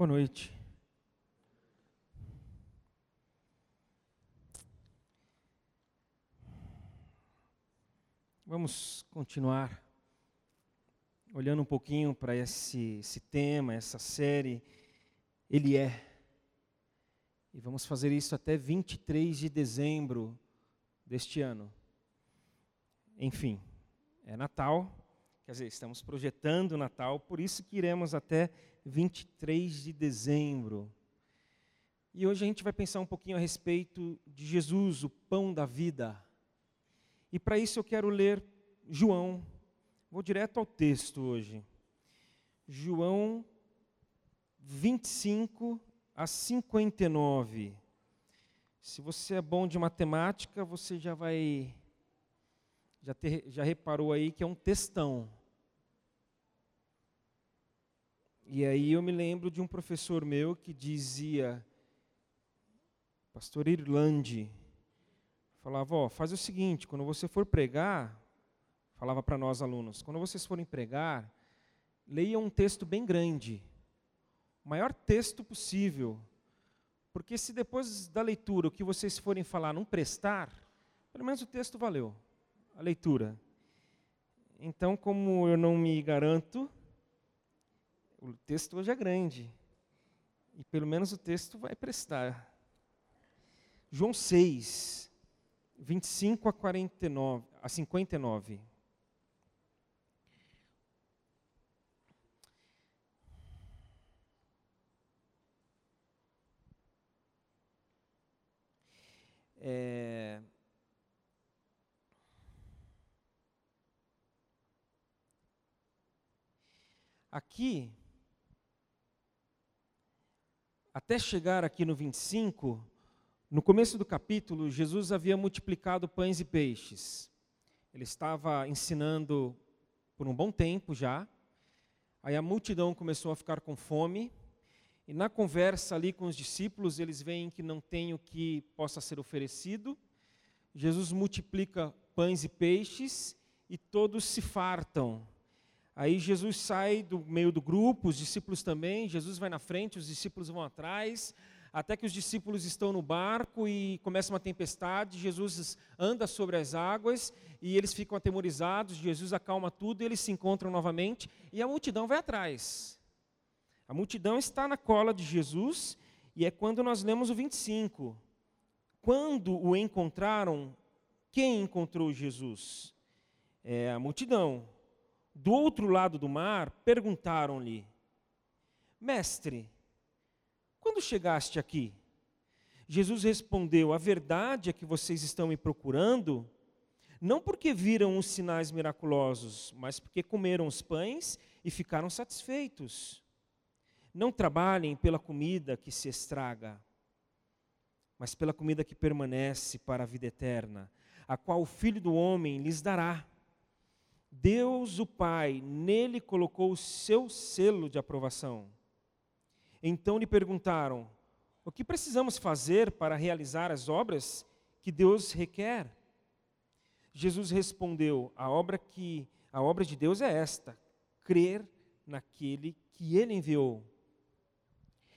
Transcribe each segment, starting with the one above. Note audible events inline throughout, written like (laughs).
Boa noite. Vamos continuar olhando um pouquinho para esse, esse tema, essa série. Ele é. E vamos fazer isso até 23 de dezembro deste ano. Enfim, é Natal, quer dizer, estamos projetando Natal, por isso que iremos até 23 de dezembro. E hoje a gente vai pensar um pouquinho a respeito de Jesus, o pão da vida. E para isso eu quero ler João. Vou direto ao texto hoje. João 25 a 59. Se você é bom de matemática, você já vai já, ter, já reparou aí que é um textão. E aí eu me lembro de um professor meu que dizia, pastor Irlande, falava, ó, faz o seguinte, quando você for pregar, falava para nós alunos, quando vocês forem pregar, leiam um texto bem grande, o maior texto possível, porque se depois da leitura o que vocês forem falar não prestar, pelo menos o texto valeu, a leitura. Então, como eu não me garanto, o texto hoje é grande. E pelo menos o texto vai prestar. João 6, 25 a 49, a 59. É... Aqui, até chegar aqui no 25, no começo do capítulo, Jesus havia multiplicado pães e peixes. Ele estava ensinando por um bom tempo já. Aí a multidão começou a ficar com fome. E na conversa ali com os discípulos, eles veem que não tem o que possa ser oferecido. Jesus multiplica pães e peixes e todos se fartam. Aí Jesus sai do meio do grupo, os discípulos também, Jesus vai na frente, os discípulos vão atrás, até que os discípulos estão no barco e começa uma tempestade, Jesus anda sobre as águas e eles ficam atemorizados, Jesus acalma tudo, eles se encontram novamente e a multidão vai atrás. A multidão está na cola de Jesus e é quando nós lemos o 25. Quando o encontraram, quem encontrou Jesus? É a multidão do outro lado do mar, perguntaram-lhe: Mestre, quando chegaste aqui? Jesus respondeu: A verdade é que vocês estão me procurando, não porque viram os sinais miraculosos, mas porque comeram os pães e ficaram satisfeitos. Não trabalhem pela comida que se estraga, mas pela comida que permanece para a vida eterna, a qual o Filho do Homem lhes dará Deus, o Pai, nele colocou o seu selo de aprovação. Então lhe perguntaram: O que precisamos fazer para realizar as obras que Deus requer? Jesus respondeu: A obra que a obra de Deus é esta: crer naquele que ele enviou.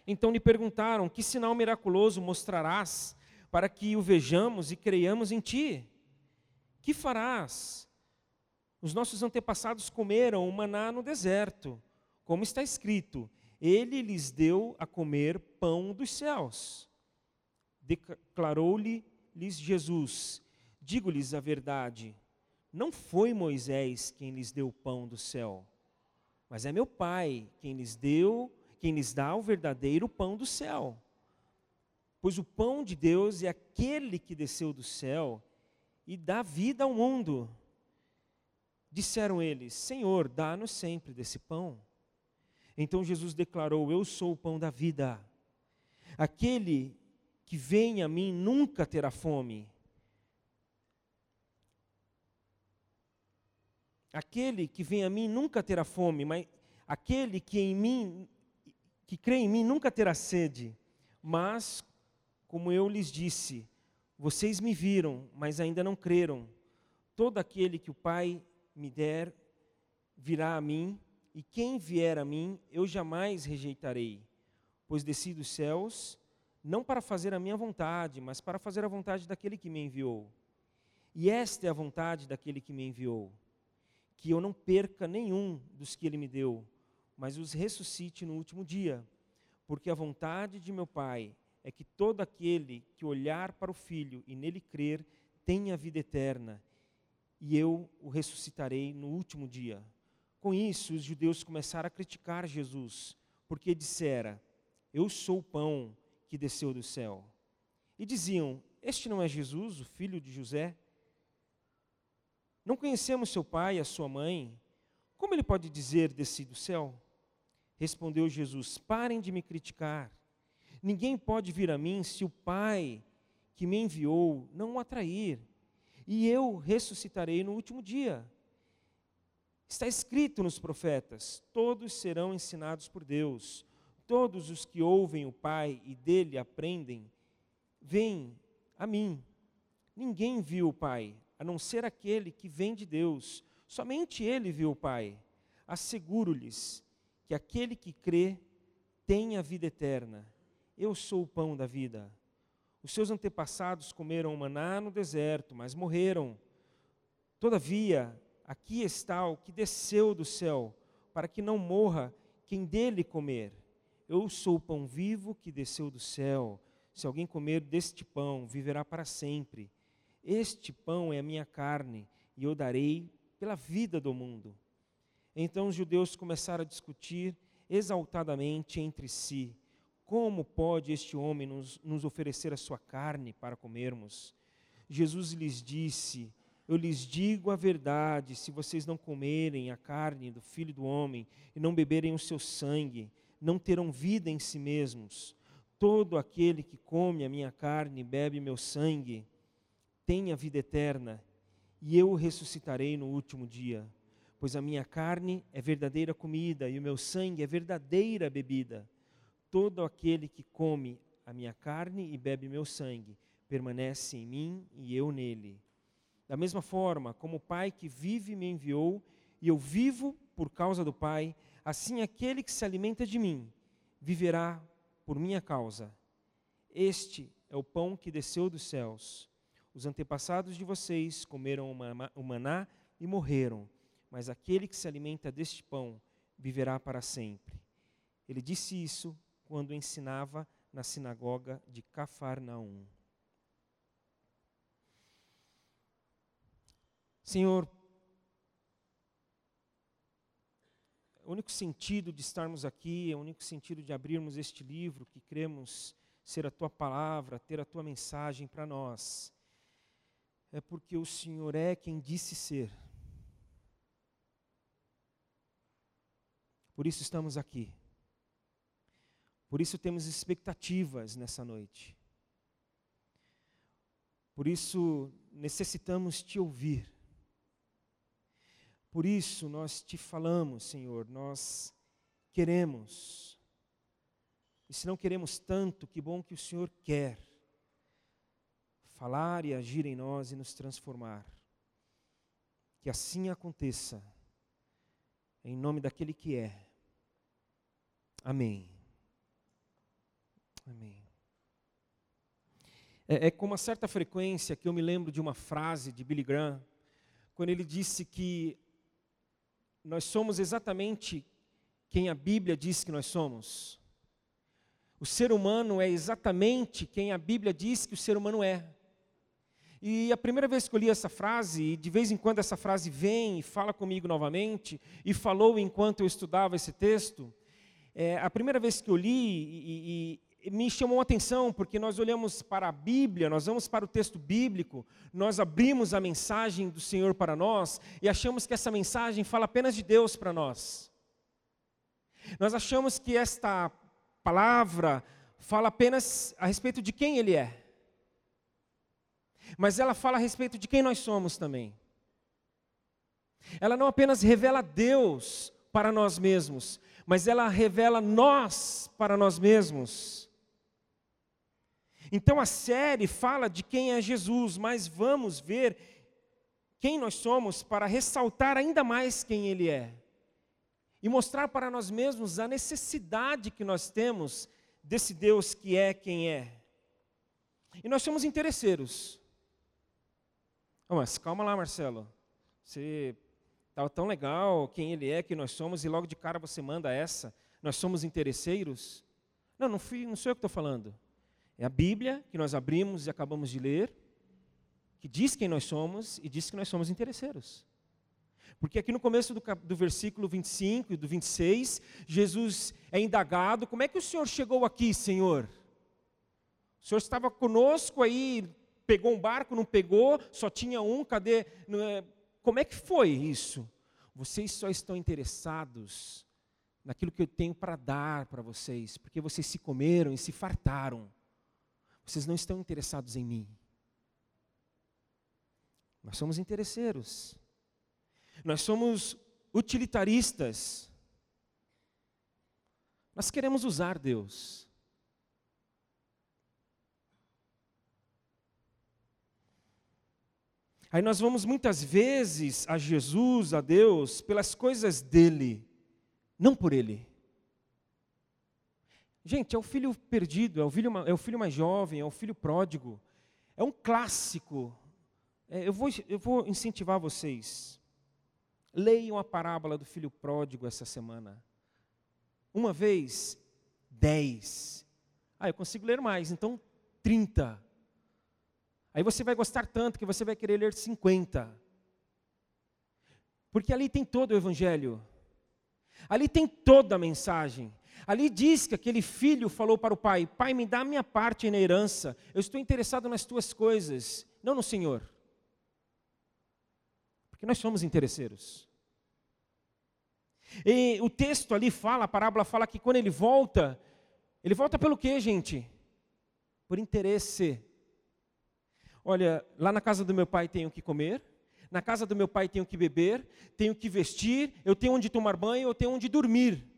Então lhe perguntaram: Que sinal miraculoso mostrarás para que o vejamos e creiamos em ti? Que farás? Os nossos antepassados comeram o maná no deserto, como está escrito: Ele lhes deu a comer pão dos céus. Declarou-lhes Jesus: Digo-lhes a verdade, não foi Moisés quem lhes deu o pão do céu, mas é meu Pai quem lhes deu, quem lhes dá o verdadeiro pão do céu. Pois o pão de Deus é aquele que desceu do céu e dá vida ao mundo. Disseram eles: Senhor, dá-nos sempre desse pão. Então Jesus declarou: Eu sou o pão da vida. Aquele que vem a mim nunca terá fome. Aquele que vem a mim nunca terá fome, mas aquele que em mim que crê em mim nunca terá sede. Mas como eu lhes disse, vocês me viram, mas ainda não creram. Todo aquele que o Pai me der virá a mim, e quem vier a mim, eu jamais rejeitarei. pois desci dos céus, não para fazer a minha vontade, mas para fazer a vontade daquele que me enviou. E esta é a vontade daquele que me enviou, que eu não perca nenhum dos que ele me deu, mas os ressuscite no último dia. Porque a vontade de meu Pai é que todo aquele que olhar para o Filho e nele crer tenha vida eterna, e eu o ressuscitarei no último dia. Com isso, os judeus começaram a criticar Jesus, porque dissera: Eu sou o pão que desceu do céu. E diziam: Este não é Jesus, o filho de José? Não conhecemos seu pai e a sua mãe? Como ele pode dizer desci do céu? Respondeu Jesus: Parem de me criticar. Ninguém pode vir a mim se o Pai que me enviou não o atrair. E eu ressuscitarei no último dia. Está escrito nos profetas: todos serão ensinados por Deus. Todos os que ouvem o Pai e dele aprendem, vêm a mim. Ninguém viu o Pai, a não ser aquele que vem de Deus. Somente ele viu o Pai. Asseguro-lhes que aquele que crê tem a vida eterna. Eu sou o pão da vida. Os seus antepassados comeram maná no deserto, mas morreram. Todavia, aqui está o que desceu do céu, para que não morra quem dele comer. Eu sou o pão vivo que desceu do céu. Se alguém comer deste pão, viverá para sempre. Este pão é a minha carne, e eu darei pela vida do mundo. Então os judeus começaram a discutir exaltadamente entre si: Como pode este homem nos, nos oferecer a sua carne para comermos? Jesus lhes disse: Eu lhes digo a verdade: se vocês não comerem a carne do filho do homem e não beberem o seu sangue, não terão vida em si mesmos. Todo aquele que come a minha carne e bebe meu sangue tem a vida eterna, e eu o ressuscitarei no último dia pois a minha carne é verdadeira comida e o meu sangue é verdadeira bebida. Todo aquele que come a minha carne e bebe meu sangue permanece em mim e eu nele. Da mesma forma, como o Pai que vive me enviou e eu vivo por causa do Pai, assim aquele que se alimenta de mim viverá por minha causa. Este é o pão que desceu dos céus. Os antepassados de vocês comeram o maná e morreram mas aquele que se alimenta deste pão viverá para sempre. Ele disse isso quando ensinava na sinagoga de Cafarnaum. Senhor, o único sentido de estarmos aqui, o único sentido de abrirmos este livro que cremos ser a tua palavra, ter a tua mensagem para nós, é porque o Senhor é quem disse ser. Por isso estamos aqui. Por isso temos expectativas nessa noite. Por isso necessitamos te ouvir. Por isso nós te falamos, Senhor, nós queremos. E se não queremos tanto, que bom que o Senhor quer falar e agir em nós e nos transformar. Que assim aconteça em nome daquele que é. Amém. Amém. É, é, com uma certa frequência que eu me lembro de uma frase de Billy Graham, quando ele disse que nós somos exatamente quem a Bíblia diz que nós somos. O ser humano é exatamente quem a Bíblia diz que o ser humano é. E a primeira vez que eu li essa frase, e de vez em quando essa frase vem e fala comigo novamente, e falou enquanto eu estudava esse texto, é, a primeira vez que eu li, e, e, me chamou a atenção, porque nós olhamos para a Bíblia, nós vamos para o texto bíblico, nós abrimos a mensagem do Senhor para nós e achamos que essa mensagem fala apenas de Deus para nós. Nós achamos que esta palavra fala apenas a respeito de quem Ele é mas ela fala a respeito de quem nós somos também. Ela não apenas revela Deus para nós mesmos, mas ela revela nós para nós mesmos. Então a série fala de quem é Jesus, mas vamos ver quem nós somos para ressaltar ainda mais quem Ele é. E mostrar para nós mesmos a necessidade que nós temos desse Deus que é quem é. E nós somos interesseiros. Mas calma lá, Marcelo. Você estava tão legal, quem ele é, quem nós somos, e logo de cara você manda essa. Nós somos interesseiros. Não, não, fui, não sou eu que estou falando. É a Bíblia que nós abrimos e acabamos de ler, que diz quem nós somos e diz que nós somos interesseiros. Porque aqui no começo do, do versículo 25 e do 26, Jesus é indagado: como é que o Senhor chegou aqui, Senhor? O Senhor estava conosco aí, pegou um barco, não pegou, só tinha um, cadê? É, como é que foi isso? Vocês só estão interessados naquilo que eu tenho para dar para vocês, porque vocês se comeram e se fartaram. Vocês não estão interessados em mim. Nós somos interesseiros. Nós somos utilitaristas. Nós queremos usar Deus. Aí nós vamos muitas vezes a Jesus, a Deus, pelas coisas dele, não por ele. Gente, é o filho perdido, é o filho, é o filho mais jovem, é o filho pródigo. É um clássico. É, eu, vou, eu vou incentivar vocês. Leiam a parábola do filho pródigo essa semana. Uma vez, dez. Ah, eu consigo ler mais, então trinta. Aí você vai gostar tanto que você vai querer ler cinquenta. Porque ali tem todo o evangelho. Ali tem toda a mensagem. Ali diz que aquele filho falou para o pai: Pai, me dá a minha parte na herança. Eu estou interessado nas tuas coisas, não no Senhor. Porque nós somos interesseiros. E o texto ali fala, a parábola fala que quando ele volta, ele volta pelo quê, gente? Por interesse. Olha, lá na casa do meu pai tenho que comer, na casa do meu pai tenho que beber, tenho que vestir, eu tenho onde tomar banho, eu tenho onde dormir.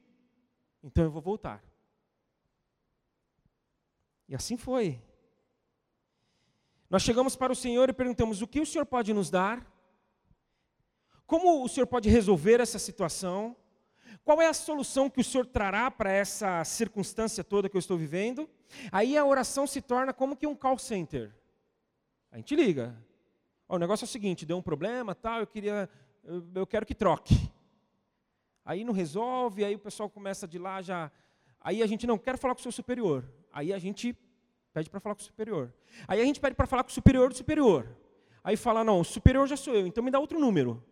Então eu vou voltar. E assim foi. Nós chegamos para o Senhor e perguntamos: o que o Senhor pode nos dar? Como o Senhor pode resolver essa situação? Qual é a solução que o Senhor trará para essa circunstância toda que eu estou vivendo? Aí a oração se torna como que um call center. A gente liga. o negócio é o seguinte, deu um problema, tal, eu queria, eu, eu quero que troque. Aí não resolve, aí o pessoal começa de lá já. Aí a gente não quer falar com o seu superior. Aí a gente pede para falar com o superior. Aí a gente pede para falar com o superior do superior. Aí fala, não, o superior já sou eu, então me dá outro número.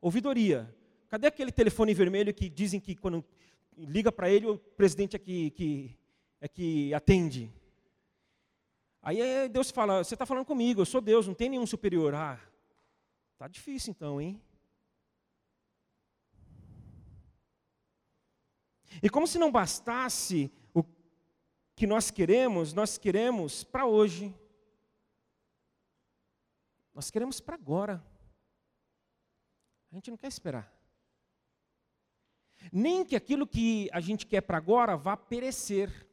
Ouvidoria. Cadê aquele telefone vermelho que dizem que quando liga para ele, o presidente é que, que, é que atende? Aí Deus fala, você está falando comigo, eu sou Deus, não tem nenhum superior. Ah, tá difícil então, hein? E como se não bastasse o que nós queremos, nós queremos para hoje. Nós queremos para agora. A gente não quer esperar. Nem que aquilo que a gente quer para agora vá perecer.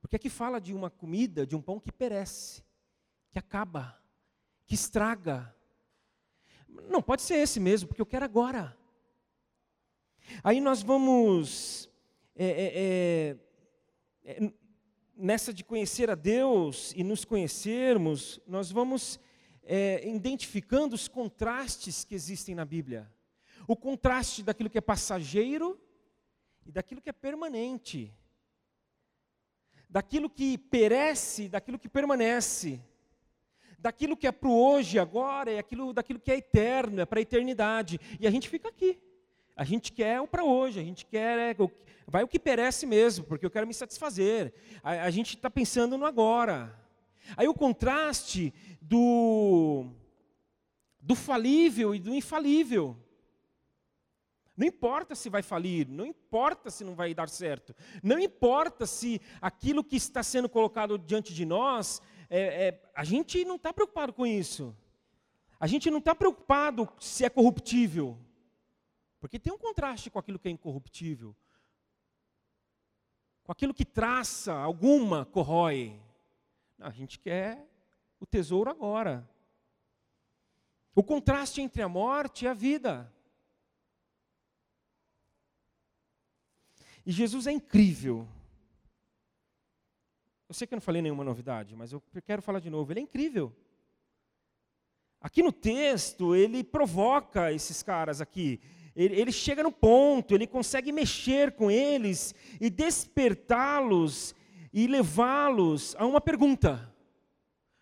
Porque aqui fala de uma comida, de um pão que perece, que acaba, que estraga. Não pode ser esse mesmo, porque eu quero agora. Aí nós vamos, é, é, é, é, nessa de conhecer a Deus e nos conhecermos, nós vamos é, identificando os contrastes que existem na Bíblia. O contraste daquilo que é passageiro e daquilo que é permanente. Daquilo que perece, daquilo que permanece. Daquilo que é para o hoje, agora, e aquilo, daquilo que é eterno, é para a eternidade. E a gente fica aqui. A gente quer o para hoje, a gente quer, é, vai o que perece mesmo, porque eu quero me satisfazer. A, a gente está pensando no agora. Aí o contraste do, do falível e do infalível. Não importa se vai falir, não importa se não vai dar certo, não importa se aquilo que está sendo colocado diante de nós, é, é, a gente não está preocupado com isso. A gente não está preocupado se é corruptível. Porque tem um contraste com aquilo que é incorruptível. Com aquilo que traça, alguma corrói. Não, a gente quer o tesouro agora. O contraste entre a morte e a vida. E Jesus é incrível. Eu sei que eu não falei nenhuma novidade, mas eu quero falar de novo. Ele é incrível. Aqui no texto, ele provoca esses caras aqui. Ele, ele chega no ponto, ele consegue mexer com eles e despertá-los e levá-los a uma pergunta.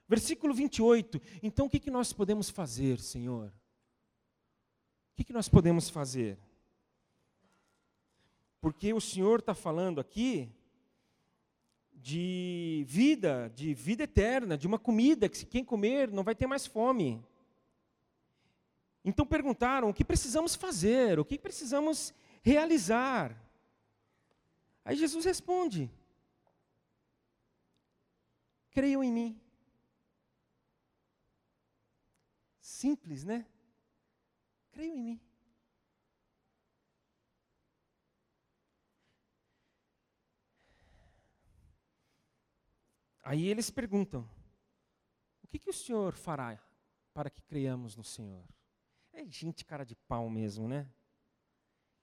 Versículo 28. Então, o que, que nós podemos fazer, Senhor? O que, que nós podemos fazer? Porque o Senhor está falando aqui de vida, de vida eterna, de uma comida que se quem comer não vai ter mais fome. Então perguntaram o que precisamos fazer, o que precisamos realizar. Aí Jesus responde: Creiam em mim. Simples, né? Creiam em mim. Aí eles perguntam: O que, que o Senhor fará para que creiamos no Senhor? É gente cara de pau mesmo, né?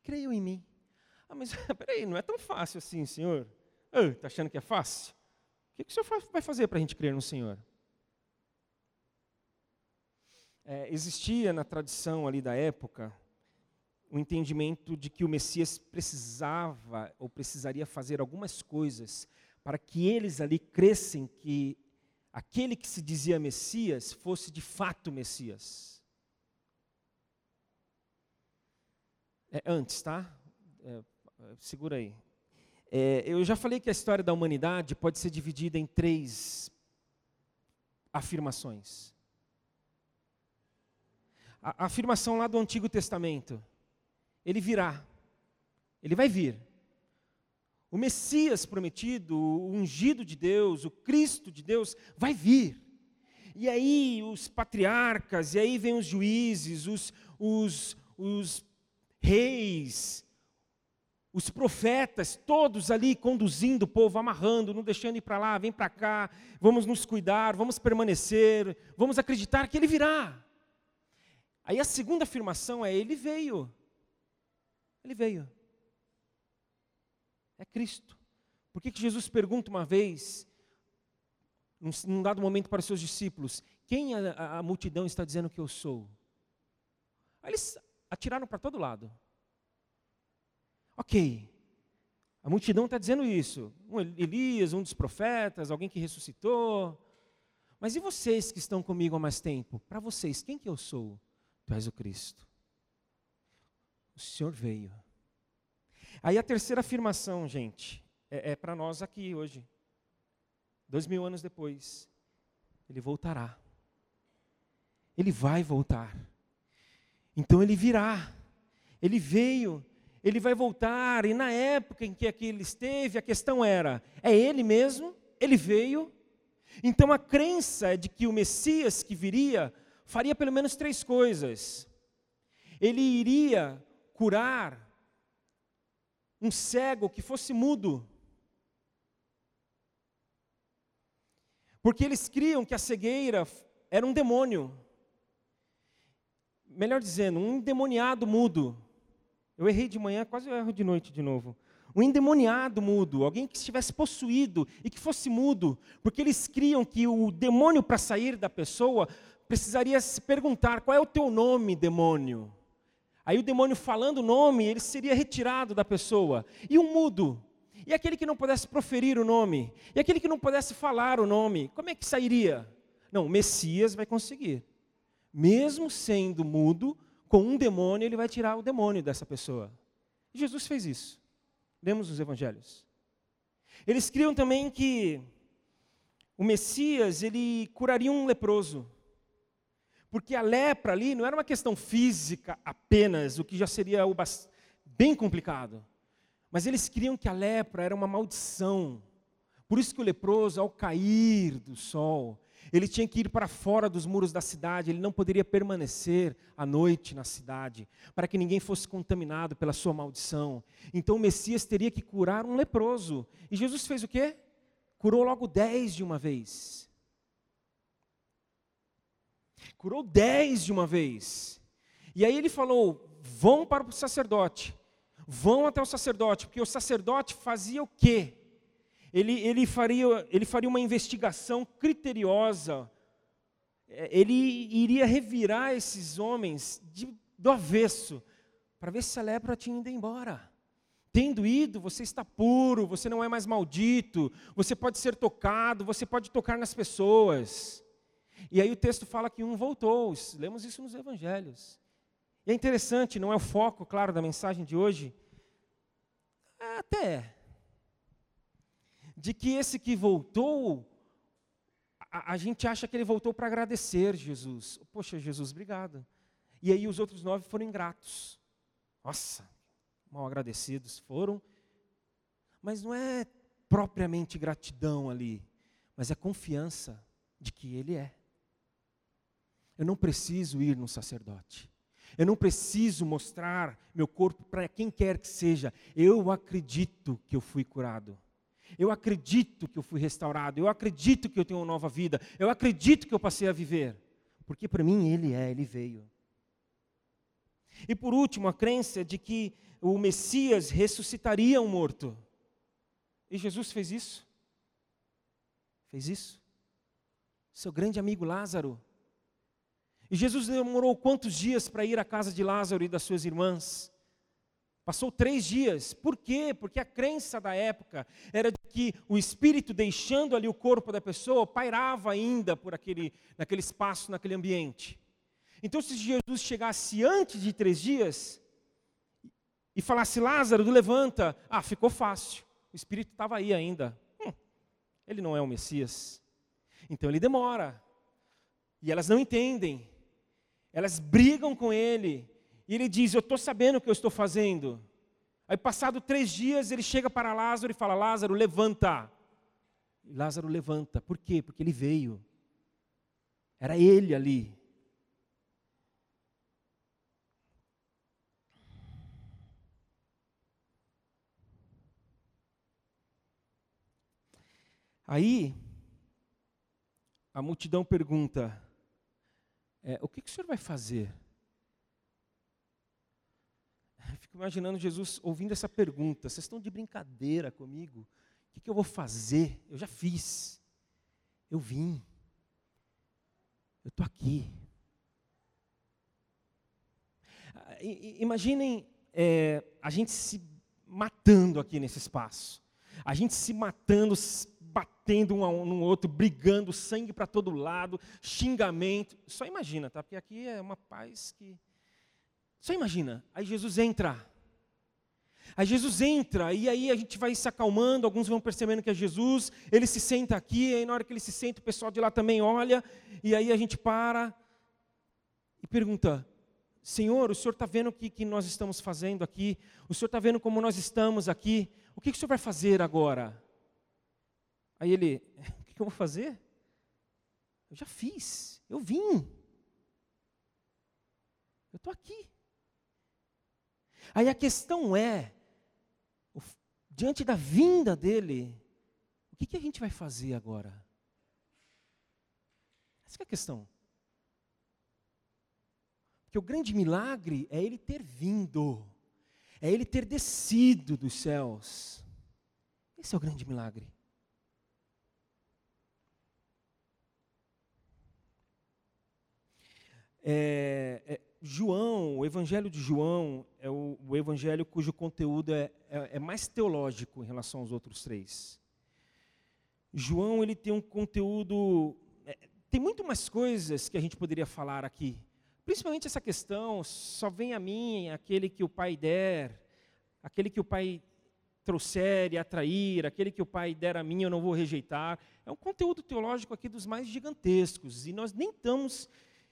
Creiam em mim. Ah, mas (laughs) peraí, não é tão fácil assim, Senhor. Está achando que é fácil? O que, que o Senhor vai fazer para a gente crer no Senhor? É, existia na tradição ali da época o entendimento de que o Messias precisava ou precisaria fazer algumas coisas para que eles ali crescem que aquele que se dizia Messias fosse de fato Messias. É, antes, tá? É, segura aí. É, eu já falei que a história da humanidade pode ser dividida em três afirmações. A, a afirmação lá do Antigo Testamento, ele virá, ele vai vir. O Messias prometido, o ungido de Deus, o Cristo de Deus, vai vir. E aí os patriarcas, e aí vem os juízes, os, os, os reis, os profetas, todos ali conduzindo o povo, amarrando, não deixando ir para lá, vem para cá, vamos nos cuidar, vamos permanecer, vamos acreditar que ele virá. Aí a segunda afirmação é: ele veio. Ele veio é Cristo. Por que, que Jesus pergunta uma vez, num, num dado momento para os seus discípulos, quem a, a, a multidão está dizendo que eu sou? Aí eles atiraram para todo lado. Ok, a multidão está dizendo isso. Um Elias, um dos profetas, alguém que ressuscitou. Mas e vocês que estão comigo há mais tempo? Para vocês, quem que eu sou? Tu és o Cristo. O Senhor veio. Aí a terceira afirmação, gente, é, é para nós aqui hoje. Dois mil anos depois, ele voltará. Ele vai voltar. Então ele virá. Ele veio, ele vai voltar. E na época em que aqui ele esteve, a questão era: é ele mesmo? Ele veio? Então a crença é de que o Messias que viria faria pelo menos três coisas. Ele iria curar um cego que fosse mudo. Porque eles criam que a cegueira era um demônio. Melhor dizendo, um endemoniado mudo. Eu errei de manhã, quase eu erro de noite de novo. Um endemoniado mudo, alguém que estivesse possuído e que fosse mudo, porque eles criam que o demônio, para sair da pessoa, precisaria se perguntar: qual é o teu nome, demônio? Aí o demônio falando o nome, ele seria retirado da pessoa. E um mudo? E aquele que não pudesse proferir o nome? E aquele que não pudesse falar o nome? Como é que sairia? Não, o Messias vai conseguir. Mesmo sendo mudo, com um demônio, ele vai tirar o demônio dessa pessoa. E Jesus fez isso. Lemos os evangelhos. Eles criam também que o Messias, ele curaria um leproso. Porque a lepra ali não era uma questão física apenas, o que já seria bem complicado. Mas eles queriam que a lepra era uma maldição. Por isso que o leproso, ao cair do sol, ele tinha que ir para fora dos muros da cidade, ele não poderia permanecer à noite na cidade, para que ninguém fosse contaminado pela sua maldição. Então o Messias teria que curar um leproso. E Jesus fez o quê? Curou logo dez de uma vez. Curou dez de uma vez. E aí ele falou: vão para o sacerdote. Vão até o sacerdote, porque o sacerdote fazia o quê? Ele, ele, faria, ele faria uma investigação criteriosa. É, ele iria revirar esses homens de, do avesso, para ver se a lepra tinha ido embora. Tendo ido, você está puro, você não é mais maldito, você pode ser tocado, você pode tocar nas pessoas. E aí o texto fala que um voltou, lemos isso nos evangelhos. E é interessante, não é o foco, claro, da mensagem de hoje? Até é. De que esse que voltou, a, a gente acha que ele voltou para agradecer Jesus. Poxa, Jesus, obrigado. E aí os outros nove foram ingratos. Nossa, mal agradecidos foram. Mas não é propriamente gratidão ali, mas é confiança de que Ele é. Eu não preciso ir no sacerdote. Eu não preciso mostrar meu corpo para quem quer que seja. Eu acredito que eu fui curado. Eu acredito que eu fui restaurado. Eu acredito que eu tenho uma nova vida. Eu acredito que eu passei a viver. Porque para mim Ele é, Ele veio. E por último, a crença de que o Messias ressuscitaria um morto. E Jesus fez isso. Fez isso. Seu grande amigo Lázaro. E Jesus demorou quantos dias para ir à casa de Lázaro e das suas irmãs? Passou três dias. Por quê? Porque a crença da época era de que o espírito, deixando ali o corpo da pessoa, pairava ainda por aquele, naquele espaço, naquele ambiente. Então, se Jesus chegasse antes de três dias e falasse, Lázaro, levanta, ah, ficou fácil. O Espírito estava aí ainda. Hum, ele não é o Messias. Então ele demora. E elas não entendem. Elas brigam com ele. E ele diz: Eu estou sabendo o que eu estou fazendo. Aí, passado três dias, ele chega para Lázaro e fala: Lázaro, levanta. E Lázaro levanta. Por quê? Porque ele veio. Era ele ali. Aí, a multidão pergunta: é, O que, que o senhor vai fazer? (laughs) Fico imaginando Jesus ouvindo essa pergunta: Vocês estão de brincadeira comigo? O que, que eu vou fazer? Eu já fiz. Eu vim. Eu estou aqui. Ah, imaginem é, a gente se matando aqui nesse espaço. A gente se matando, batendo um no outro, brigando, sangue para todo lado, xingamento. Só imagina, tá? Porque aqui é uma paz que. Só imagina. Aí Jesus entra. Aí Jesus entra, e aí a gente vai se acalmando, alguns vão percebendo que é Jesus, ele se senta aqui, aí na hora que ele se senta, o pessoal de lá também olha, e aí a gente para e pergunta: Senhor, o Senhor está vendo o que, que nós estamos fazendo aqui? O Senhor está vendo como nós estamos aqui? O que, que o Senhor vai fazer agora? Aí ele, o que eu vou fazer? Eu já fiz, eu vim. Eu estou aqui. Aí a questão é, diante da vinda dele, o que, que a gente vai fazer agora? Essa é a questão. Porque o grande milagre é ele ter vindo, é ele ter descido dos céus. Esse é o grande milagre. É, é, João, o Evangelho de João é o, o evangelho cujo conteúdo é, é, é, mais teológico em relação aos outros três. João ele tem um conteúdo, é, tem muito mais coisas que a gente poderia falar aqui. Principalmente essa questão, só vem a mim aquele que o Pai der, aquele que o Pai trouxer e atrair, aquele que o Pai der a mim eu não vou rejeitar. É um conteúdo teológico aqui dos mais gigantescos e nós nem estamos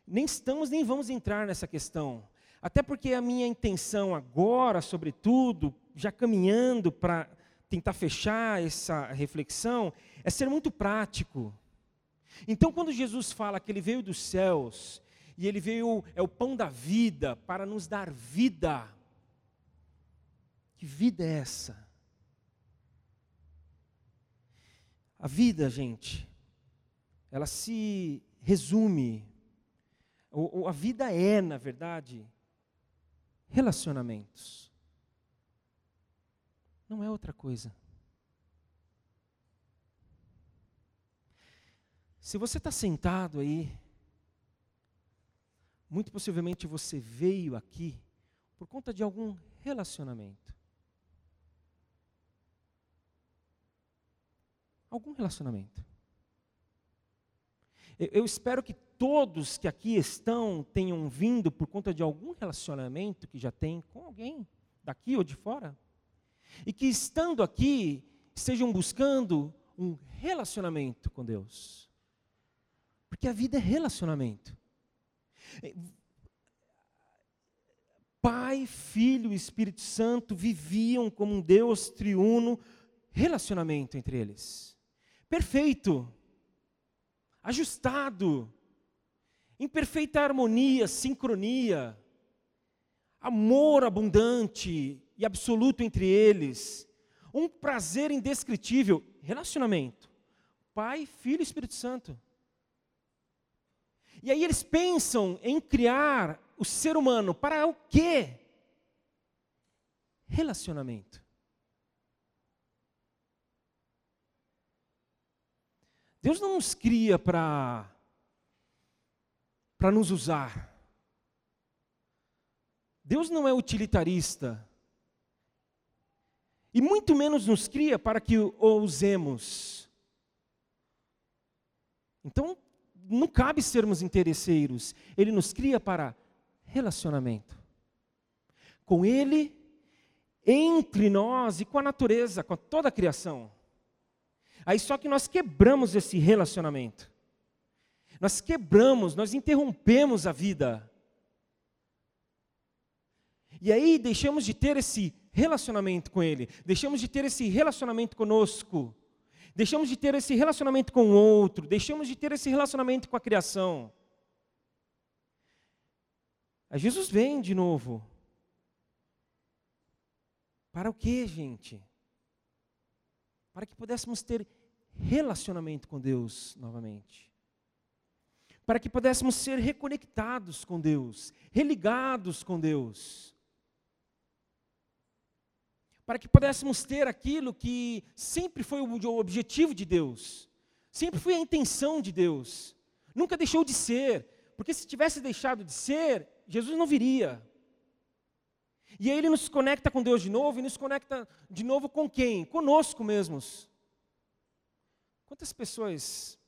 nem estamos nem vamos entrar nessa questão. Até porque a minha intenção agora, sobretudo, já caminhando para tentar fechar essa reflexão, é ser muito prático. Então, quando Jesus fala que ele veio dos céus e ele veio, é o pão da vida para nos dar vida, que vida é essa? A vida, gente, ela se resume ou, a vida é, na verdade, relacionamentos. Não é outra coisa. Se você está sentado aí, muito possivelmente você veio aqui por conta de algum relacionamento. Algum relacionamento. Eu, eu espero que todos que aqui estão tenham vindo por conta de algum relacionamento que já tem com alguém, daqui ou de fora. E que estando aqui, estejam buscando um relacionamento com Deus. Porque a vida é relacionamento. Pai, Filho e Espírito Santo viviam como um Deus triuno, relacionamento entre eles. Perfeito, ajustado, em perfeita harmonia, sincronia, amor abundante e absoluto entre eles, um prazer indescritível, relacionamento. Pai, Filho e Espírito Santo. E aí eles pensam em criar o ser humano para o quê? Relacionamento. Deus não nos cria para para nos usar. Deus não é utilitarista. E muito menos nos cria para que o usemos. Então, não cabe sermos interesseiros. Ele nos cria para relacionamento. Com Ele, entre nós e com a natureza, com toda a criação. Aí só que nós quebramos esse relacionamento. Nós quebramos, nós interrompemos a vida. E aí deixamos de ter esse relacionamento com Ele, deixamos de ter esse relacionamento conosco, deixamos de ter esse relacionamento com o outro, deixamos de ter esse relacionamento com a criação. Aí Jesus vem de novo. Para o que, gente? Para que pudéssemos ter relacionamento com Deus novamente. Para que pudéssemos ser reconectados com Deus, religados com Deus para que pudéssemos ter aquilo que sempre foi o objetivo de Deus, sempre foi a intenção de Deus, nunca deixou de ser, porque se tivesse deixado de ser, Jesus não viria. E aí ele nos conecta com Deus de novo e nos conecta de novo com quem? Conosco mesmos. Quantas pessoas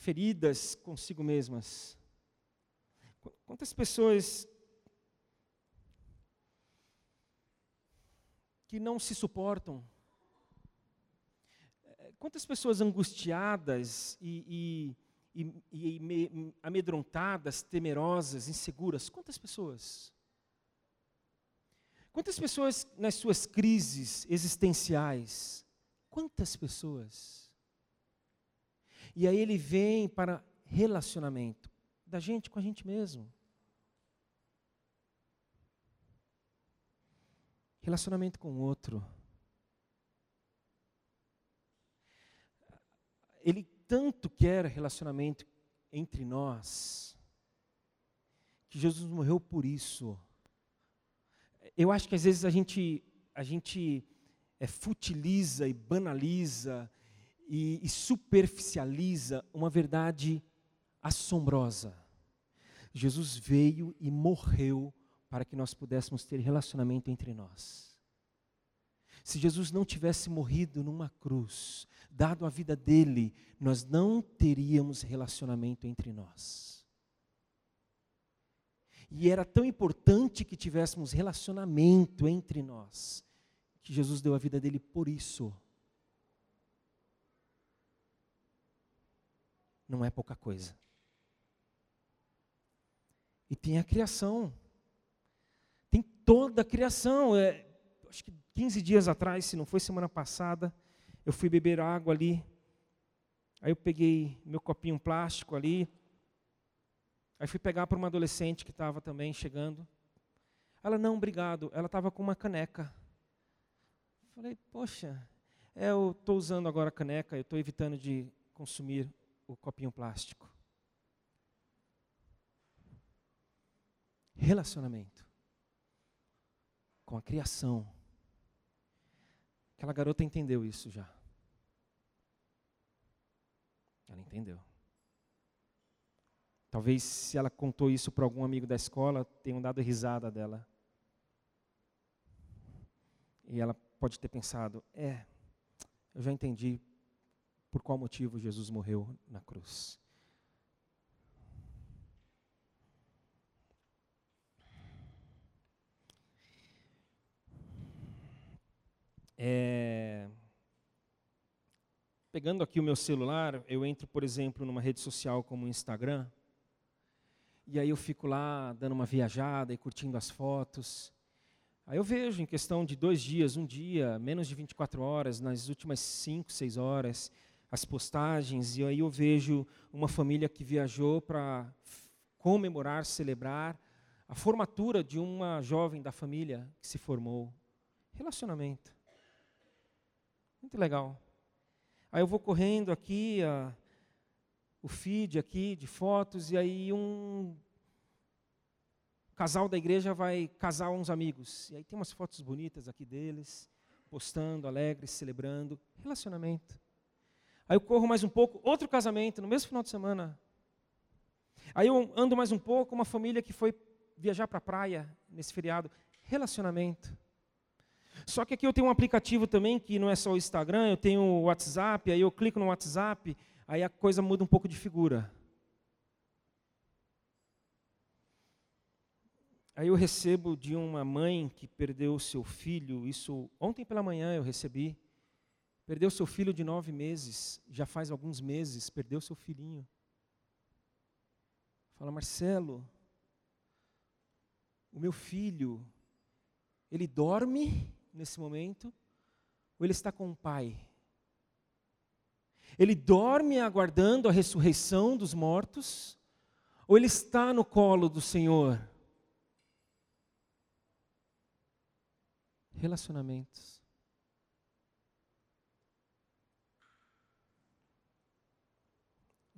feridas consigo mesmas? Quantas pessoas que não se suportam. É, quantas pessoas angustiadas e, e, e, e amedrontadas, temerosas, inseguras? Quantas pessoas? Quantas pessoas nas suas crises existenciais? Quantas pessoas? E aí ele vem para relacionamento da gente com a gente mesmo. Relacionamento com o outro. Ele tanto quer relacionamento entre nós, que Jesus morreu por isso. Eu acho que às vezes a gente, a gente é, futiliza e banaliza e, e superficializa uma verdade assombrosa. Jesus veio e morreu para que nós pudéssemos ter relacionamento entre nós. Se Jesus não tivesse morrido numa cruz, dado a vida dele, nós não teríamos relacionamento entre nós. E era tão importante que tivéssemos relacionamento entre nós, que Jesus deu a vida dele por isso. Não é pouca coisa. E tem a criação toda a criação. É, acho que 15 dias atrás, se não foi semana passada, eu fui beber água ali. Aí eu peguei meu copinho plástico ali. Aí fui pegar para uma adolescente que estava também chegando. Ela, não, obrigado. Ela estava com uma caneca. Falei, poxa, é, eu estou usando agora a caneca, eu estou evitando de consumir o copinho plástico. Relacionamento com a criação. Aquela garota entendeu isso já. Ela entendeu. Talvez se ela contou isso para algum amigo da escola, tenham dado risada dela. E ela pode ter pensado: é, eu já entendi por qual motivo Jesus morreu na cruz. É... Pegando aqui o meu celular, eu entro, por exemplo, numa rede social como o Instagram, e aí eu fico lá dando uma viajada e curtindo as fotos. Aí eu vejo em questão de dois dias, um dia, menos de 24 horas, nas últimas cinco, seis horas, as postagens, e aí eu vejo uma família que viajou para comemorar, celebrar a formatura de uma jovem da família que se formou. Relacionamento. Muito legal. Aí eu vou correndo aqui, a, o feed aqui de fotos, e aí um casal da igreja vai casar uns amigos. E aí tem umas fotos bonitas aqui deles, postando, alegres, celebrando. Relacionamento. Aí eu corro mais um pouco, outro casamento, no mesmo final de semana. Aí eu ando mais um pouco, uma família que foi viajar para a praia nesse feriado. Relacionamento. Só que aqui eu tenho um aplicativo também, que não é só o Instagram, eu tenho o WhatsApp, aí eu clico no WhatsApp, aí a coisa muda um pouco de figura. Aí eu recebo de uma mãe que perdeu seu filho, isso ontem pela manhã eu recebi. Perdeu seu filho de nove meses, já faz alguns meses, perdeu seu filhinho. Fala, Marcelo, o meu filho, ele dorme nesse momento ou ele está com o pai? Ele dorme aguardando a ressurreição dos mortos ou ele está no colo do Senhor? Relacionamentos.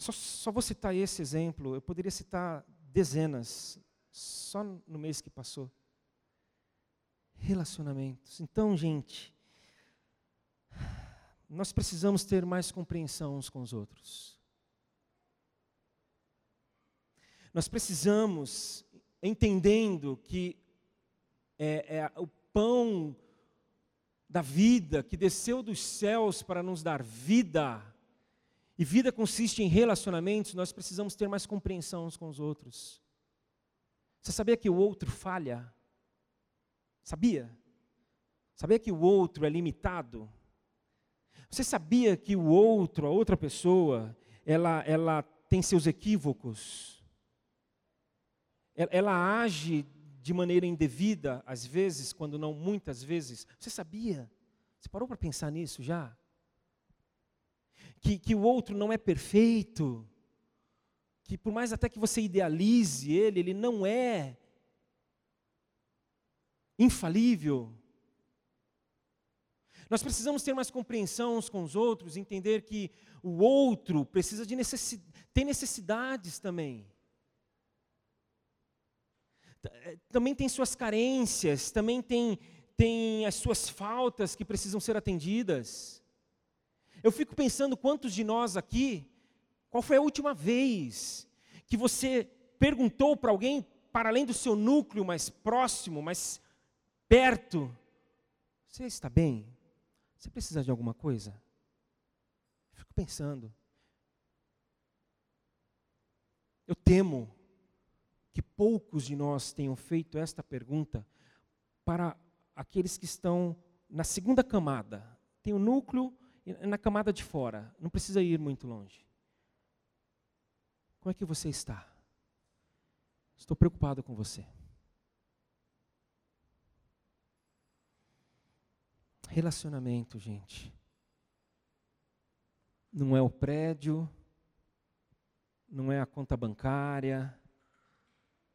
Só, só vou citar esse exemplo, eu poderia citar dezenas, só no mês que passou. Relacionamentos. Então, gente, nós precisamos ter mais compreensão uns com os outros. Nós precisamos, entendendo que é, é, o pão da vida que desceu dos céus para nos dar vida, e vida consiste em relacionamentos, nós precisamos ter mais compreensão uns com os outros. Você sabia que o outro falha? Sabia? Sabia que o outro é limitado? Você sabia que o outro, a outra pessoa, ela, ela tem seus equívocos? Ela, ela age de maneira indevida, às vezes, quando não muitas vezes. Você sabia? Você parou para pensar nisso já? Que, que o outro não é perfeito, que por mais até que você idealize ele, ele não é infalível. Nós precisamos ter mais compreensão uns com os outros, entender que o outro precisa de necessidade, tem necessidades também. Eh, também tem suas carências, também tem, tem as suas faltas que precisam ser atendidas. Eu fico pensando quantos de nós aqui, qual foi a última vez que você perguntou para alguém, para além do seu núcleo mais próximo, mais perto, você está bem? Você precisa de alguma coisa? Eu fico pensando. Eu temo que poucos de nós tenham feito esta pergunta para aqueles que estão na segunda camada. Tem o núcleo na camada de fora, não precisa ir muito longe. Como é que você está? Estou preocupado com você. Relacionamento, gente. Não é o prédio, não é a conta bancária,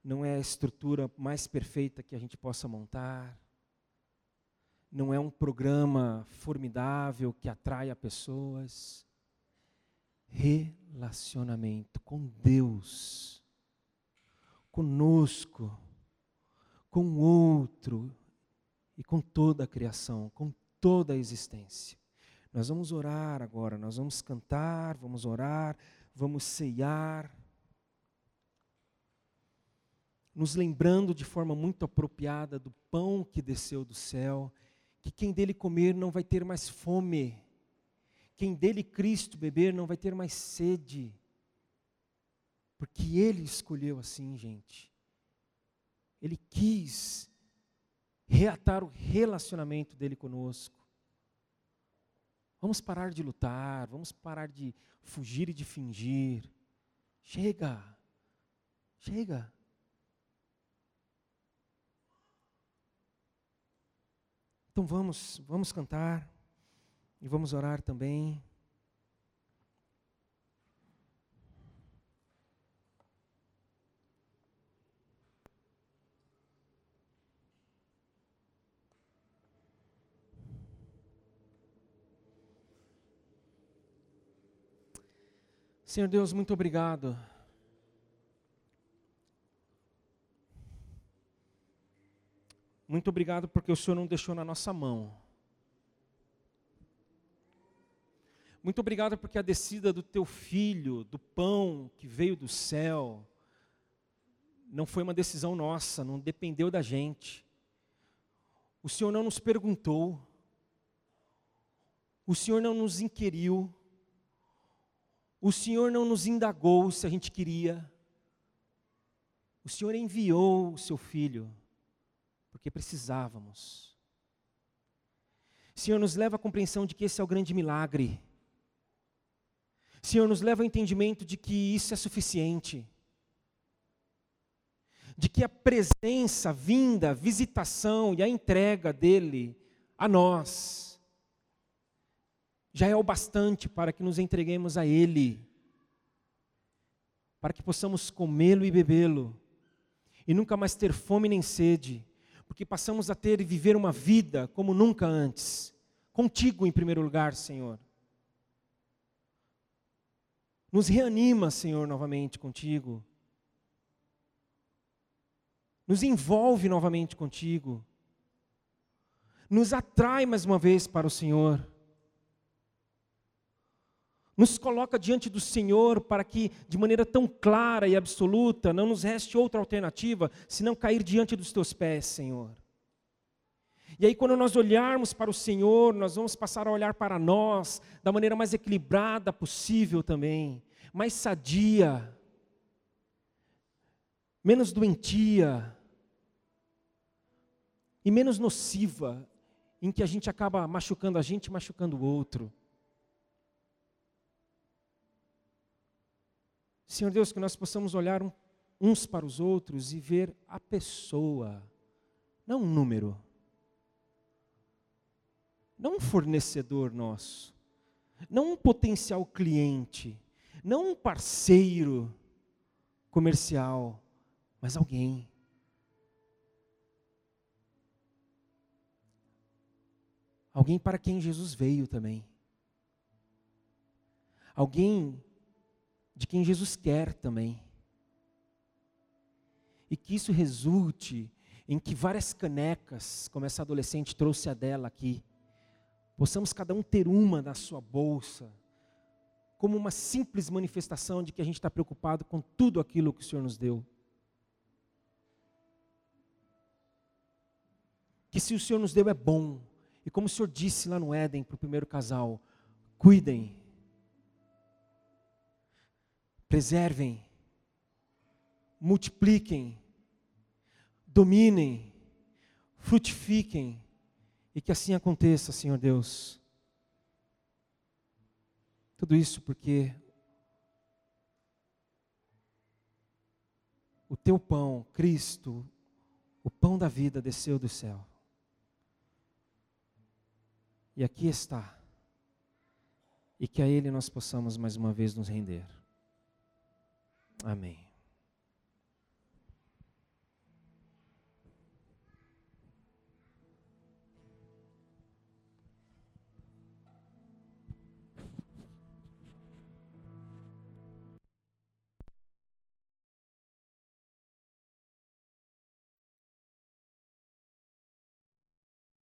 não é a estrutura mais perfeita que a gente possa montar, não é um programa formidável que atraia pessoas. Relacionamento com Deus, conosco, com o outro e com toda a criação, com toda a existência. Nós vamos orar agora, nós vamos cantar, vamos orar, vamos ceiar, nos lembrando de forma muito apropriada do pão que desceu do céu, que quem dele comer não vai ter mais fome, quem dele Cristo beber não vai ter mais sede, porque ele escolheu assim, gente. Ele quis reatar o relacionamento dele conosco. Vamos parar de lutar, vamos parar de fugir e de fingir. Chega, chega. Então vamos, vamos cantar e vamos orar também. Senhor Deus, muito obrigado. Muito obrigado porque o Senhor não deixou na nossa mão. Muito obrigado porque a descida do teu filho, do pão que veio do céu, não foi uma decisão nossa, não dependeu da gente. O Senhor não nos perguntou, o Senhor não nos inquiriu, o Senhor não nos indagou se a gente queria. O Senhor enviou o seu filho, porque precisávamos. Senhor, nos leva à compreensão de que esse é o grande milagre. Senhor, nos leva ao entendimento de que isso é suficiente. De que a presença, a vinda, a visitação e a entrega dele a nós já é o bastante para que nos entreguemos a Ele, para que possamos comê-lo e bebê-lo, e nunca mais ter fome nem sede, porque passamos a ter e viver uma vida como nunca antes, contigo em primeiro lugar, Senhor. Nos reanima, Senhor, novamente contigo. Nos envolve novamente contigo. Nos atrai mais uma vez para o Senhor nos coloca diante do Senhor para que, de maneira tão clara e absoluta, não nos reste outra alternativa senão cair diante dos teus pés, Senhor. E aí, quando nós olharmos para o Senhor, nós vamos passar a olhar para nós da maneira mais equilibrada possível também, mais sadia, menos doentia e menos nociva, em que a gente acaba machucando a gente e machucando o outro. Senhor Deus, que nós possamos olhar uns para os outros e ver a pessoa, não um número, não um fornecedor nosso, não um potencial cliente, não um parceiro comercial, mas alguém. Alguém para quem Jesus veio também. Alguém de quem Jesus quer também. E que isso resulte em que várias canecas, como essa adolescente trouxe a dela aqui, possamos cada um ter uma na sua bolsa, como uma simples manifestação de que a gente está preocupado com tudo aquilo que o Senhor nos deu. Que se o Senhor nos deu é bom, e como o Senhor disse lá no Éden para o primeiro casal, cuidem, preservem, multipliquem, dominem, frutifiquem, e que assim aconteça, Senhor Deus. Tudo isso porque o teu pão, Cristo, o pão da vida desceu do céu. E aqui está. E que a Ele nós possamos mais uma vez nos render. Amém.